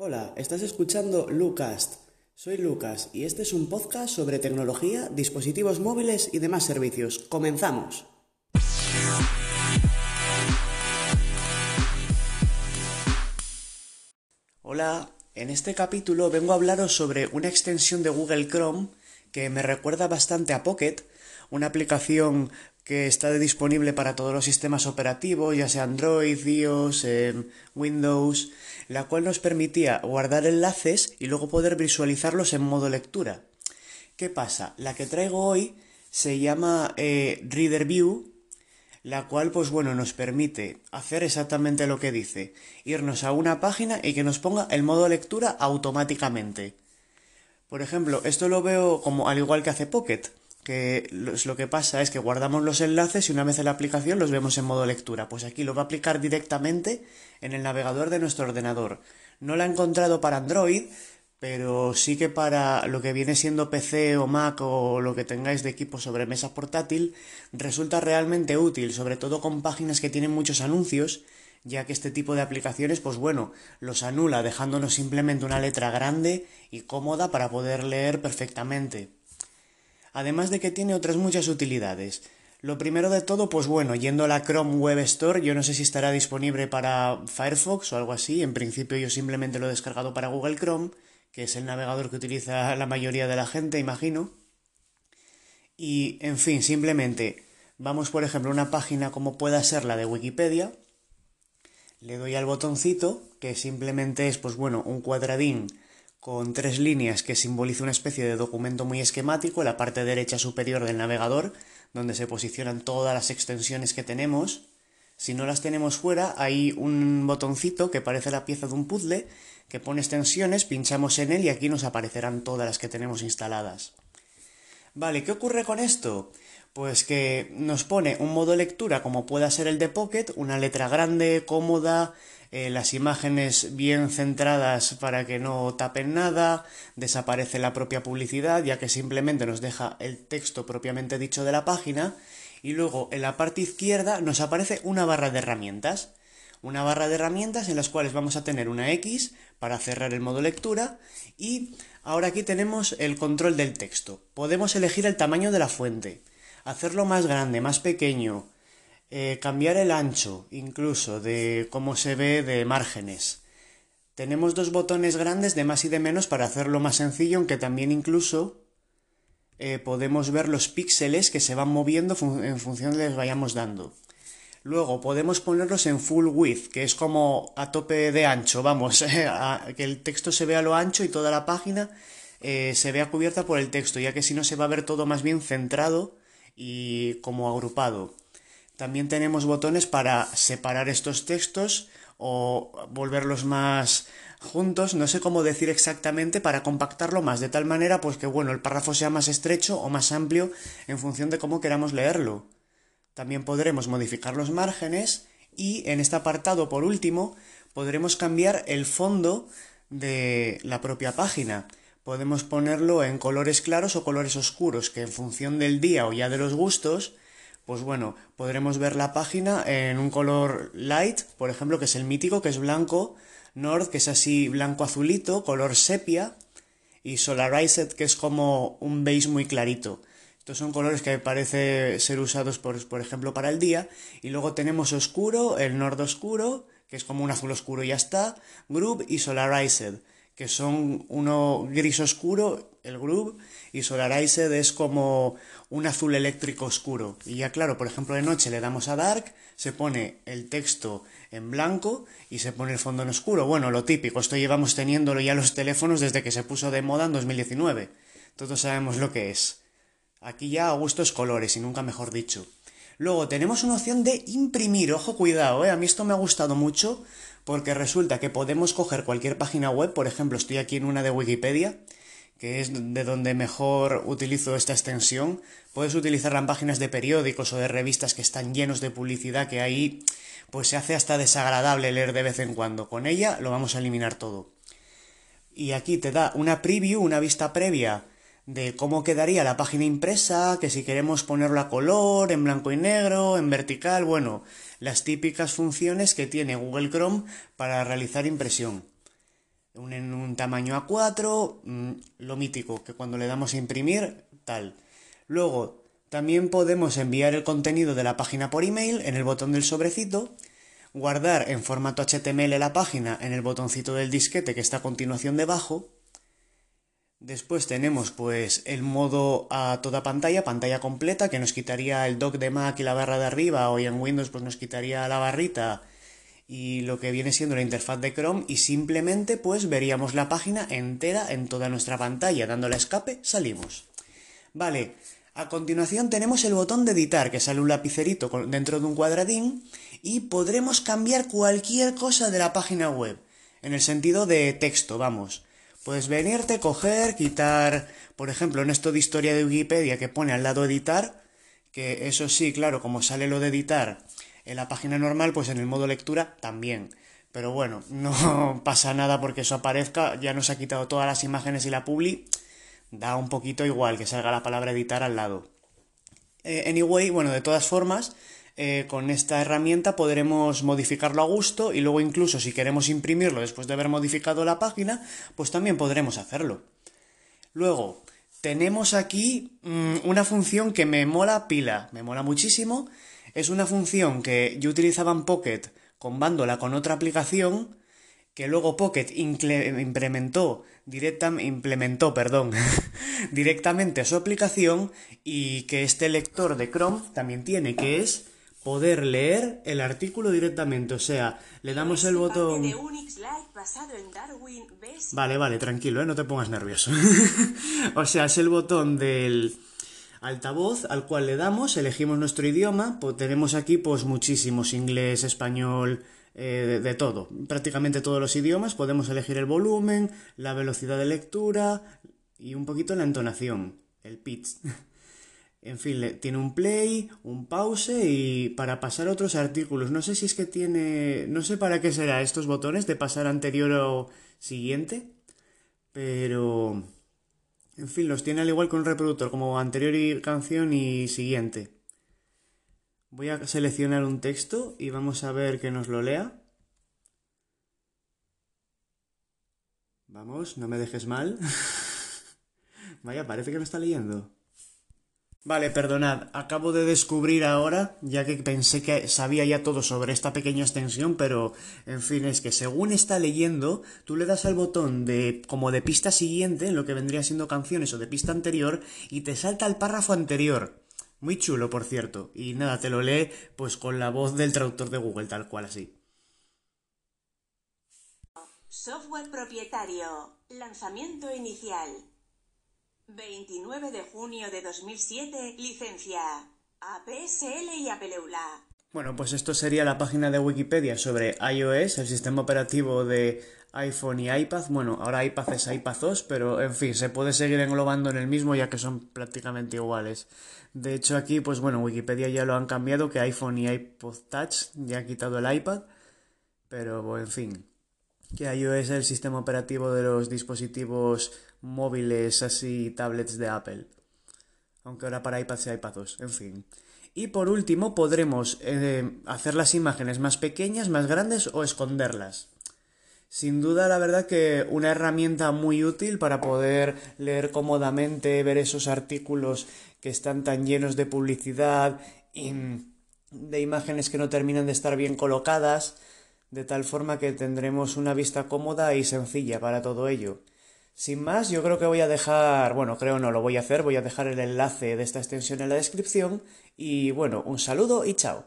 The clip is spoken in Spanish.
Hola, estás escuchando Lucast. Soy Lucas y este es un podcast sobre tecnología, dispositivos móviles y demás servicios. ¡Comenzamos! Hola, en este capítulo vengo a hablaros sobre una extensión de Google Chrome que me recuerda bastante a Pocket, una aplicación que está disponible para todos los sistemas operativos, ya sea Android, iOS, Windows, la cual nos permitía guardar enlaces y luego poder visualizarlos en modo lectura. ¿Qué pasa? La que traigo hoy se llama eh, Reader View, la cual pues bueno nos permite hacer exactamente lo que dice, irnos a una página y que nos ponga el modo lectura automáticamente. Por ejemplo, esto lo veo como al igual que hace Pocket que lo que pasa es que guardamos los enlaces y una vez en la aplicación los vemos en modo lectura. Pues aquí lo va a aplicar directamente en el navegador de nuestro ordenador. No lo ha encontrado para Android, pero sí que para lo que viene siendo PC o Mac o lo que tengáis de equipo sobre mesa portátil, resulta realmente útil, sobre todo con páginas que tienen muchos anuncios, ya que este tipo de aplicaciones, pues bueno, los anula dejándonos simplemente una letra grande y cómoda para poder leer perfectamente además de que tiene otras muchas utilidades. Lo primero de todo, pues bueno, yendo a la Chrome Web Store, yo no sé si estará disponible para Firefox o algo así, en principio yo simplemente lo he descargado para Google Chrome, que es el navegador que utiliza la mayoría de la gente, imagino. Y, en fin, simplemente vamos, por ejemplo, a una página como pueda ser la de Wikipedia, le doy al botoncito, que simplemente es, pues bueno, un cuadradín con tres líneas que simboliza una especie de documento muy esquemático en la parte derecha superior del navegador, donde se posicionan todas las extensiones que tenemos. Si no las tenemos fuera, hay un botoncito que parece la pieza de un puzzle que pone extensiones, pinchamos en él y aquí nos aparecerán todas las que tenemos instaladas. Vale, ¿qué ocurre con esto? Pues que nos pone un modo lectura como pueda ser el de Pocket, una letra grande, cómoda, eh, las imágenes bien centradas para que no tapen nada, desaparece la propia publicidad ya que simplemente nos deja el texto propiamente dicho de la página y luego en la parte izquierda nos aparece una barra de herramientas. Una barra de herramientas en las cuales vamos a tener una X para cerrar el modo lectura y ahora aquí tenemos el control del texto. Podemos elegir el tamaño de la fuente, hacerlo más grande, más pequeño, eh, cambiar el ancho, incluso, de cómo se ve de márgenes. Tenemos dos botones grandes de más y de menos para hacerlo más sencillo, aunque también incluso eh, podemos ver los píxeles que se van moviendo en función de les vayamos dando. Luego podemos ponerlos en full width, que es como a tope de ancho, vamos, que el texto se vea a lo ancho y toda la página eh, se vea cubierta por el texto, ya que si no se va a ver todo más bien centrado y como agrupado. También tenemos botones para separar estos textos o volverlos más juntos, no sé cómo decir exactamente para compactarlo más, de tal manera pues que bueno, el párrafo sea más estrecho o más amplio en función de cómo queramos leerlo. También podremos modificar los márgenes y en este apartado por último podremos cambiar el fondo de la propia página. Podemos ponerlo en colores claros o colores oscuros, que en función del día o ya de los gustos pues bueno, podremos ver la página en un color light, por ejemplo, que es el mítico, que es blanco, Nord, que es así blanco azulito, color sepia, y Solarized, que es como un beige muy clarito. Estos son colores que parece ser usados, por, por ejemplo, para el día. Y luego tenemos oscuro, el Nord oscuro, que es como un azul oscuro y ya está, Group y Solarized, que son uno gris oscuro el groove y Solarized es como un azul eléctrico oscuro. Y ya claro, por ejemplo, de noche le damos a Dark, se pone el texto en blanco y se pone el fondo en oscuro. Bueno, lo típico, esto llevamos teniéndolo ya los teléfonos desde que se puso de moda en 2019. Todos sabemos lo que es. Aquí ya a gustos colores y nunca mejor dicho. Luego tenemos una opción de imprimir, ojo cuidado, ¿eh? a mí esto me ha gustado mucho porque resulta que podemos coger cualquier página web, por ejemplo, estoy aquí en una de Wikipedia, que es de donde mejor utilizo esta extensión. Puedes utilizarla en páginas de periódicos o de revistas que están llenos de publicidad que ahí pues se hace hasta desagradable leer de vez en cuando. Con ella lo vamos a eliminar todo. Y aquí te da una preview, una vista previa de cómo quedaría la página impresa, que si queremos ponerlo a color, en blanco y negro, en vertical, bueno, las típicas funciones que tiene Google Chrome para realizar impresión. en un tamaño A4, mm, lo mítico, que cuando le damos a imprimir, tal. Luego, también podemos enviar el contenido de la página por email en el botón del sobrecito, guardar en formato HTML la página en el botoncito del disquete que está a continuación debajo. Después tenemos pues el modo a toda pantalla, pantalla completa, que nos quitaría el dock de Mac y la barra de arriba, o en Windows pues nos quitaría la barrita y lo que viene siendo la interfaz de Chrome y simplemente pues veríamos la página entera en toda nuestra pantalla, dándole escape, salimos. Vale, a continuación tenemos el botón de editar, que sale un lapicerito dentro de un cuadradín, y podremos cambiar cualquier cosa de la página web, en el sentido de texto, vamos. Puedes venirte, coger, quitar, por ejemplo, en esto de historia de Wikipedia que pone al lado editar, que eso sí, claro, como sale lo de editar en la página normal, pues en el modo lectura también. Pero bueno, no pasa nada porque eso aparezca, ya nos ha quitado todas las imágenes y la publi, da un poquito igual que salga la palabra editar al lado. Eh, anyway, bueno, de todas formas, eh, con esta herramienta podremos modificarlo a gusto y luego incluso si queremos imprimirlo después de haber modificado la página, pues también podremos hacerlo. Luego, tenemos aquí mm, una función que me mola pila, me mola muchísimo. Es una función que yo utilizaba en Pocket combándola con otra aplicación que luego Pocket implementó, directamente su aplicación y que este lector de Chrome también tiene, que es poder leer el artículo directamente. O sea, le damos el botón... Vale, vale, tranquilo, ¿eh? no te pongas nervioso. o sea, es el botón del altavoz al cual le damos, elegimos nuestro idioma, pues tenemos aquí pues muchísimos, inglés, español, eh, de, todo, prácticamente todos los idiomas, podemos elegir el volumen, la velocidad de lectura y un poquito la entonación, el pitch. en fin, tiene un play, un pause y para pasar otros artículos. No sé si es que tiene, no sé para qué será estos botones de pasar anterior o siguiente, pero en fin, los tiene al igual que un reproductor, como anterior canción y siguiente. Voy a seleccionar un texto y vamos a ver que nos lo lea. Vamos, no me dejes mal. Vaya, parece que me está leyendo. Vale, perdonad, acabo de descubrir ahora, ya que pensé que sabía ya todo sobre esta pequeña extensión, pero en fin, es que según está leyendo, tú le das al botón de como de pista siguiente, en lo que vendría siendo canciones o de pista anterior, y te salta el párrafo anterior. Muy chulo, por cierto. Y nada, te lo lee pues con la voz del traductor de Google, tal cual así. Software propietario. Lanzamiento inicial. 29 de junio de 2007. Licencia. APSL y Apeleula. Bueno, pues esto sería la página de Wikipedia sobre iOS, el sistema operativo de iPhone y iPad. Bueno, ahora iPad es iPad 2, pero en fin, se puede seguir englobando en el mismo ya que son prácticamente iguales. De hecho, aquí, pues bueno, Wikipedia ya lo han cambiado, que iPhone y iPod Touch ya ha quitado el iPad. Pero, en fin, que iOS es el sistema operativo de los dispositivos móviles, así, tablets de Apple. Aunque ahora para iPad sea iPad 2, en fin. Y por último, podremos eh, hacer las imágenes más pequeñas, más grandes o esconderlas. Sin duda, la verdad que una herramienta muy útil para poder leer cómodamente, ver esos artículos que están tan llenos de publicidad y de imágenes que no terminan de estar bien colocadas, de tal forma que tendremos una vista cómoda y sencilla para todo ello. Sin más, yo creo que voy a dejar, bueno, creo no lo voy a hacer, voy a dejar el enlace de esta extensión en la descripción y bueno, un saludo y chao.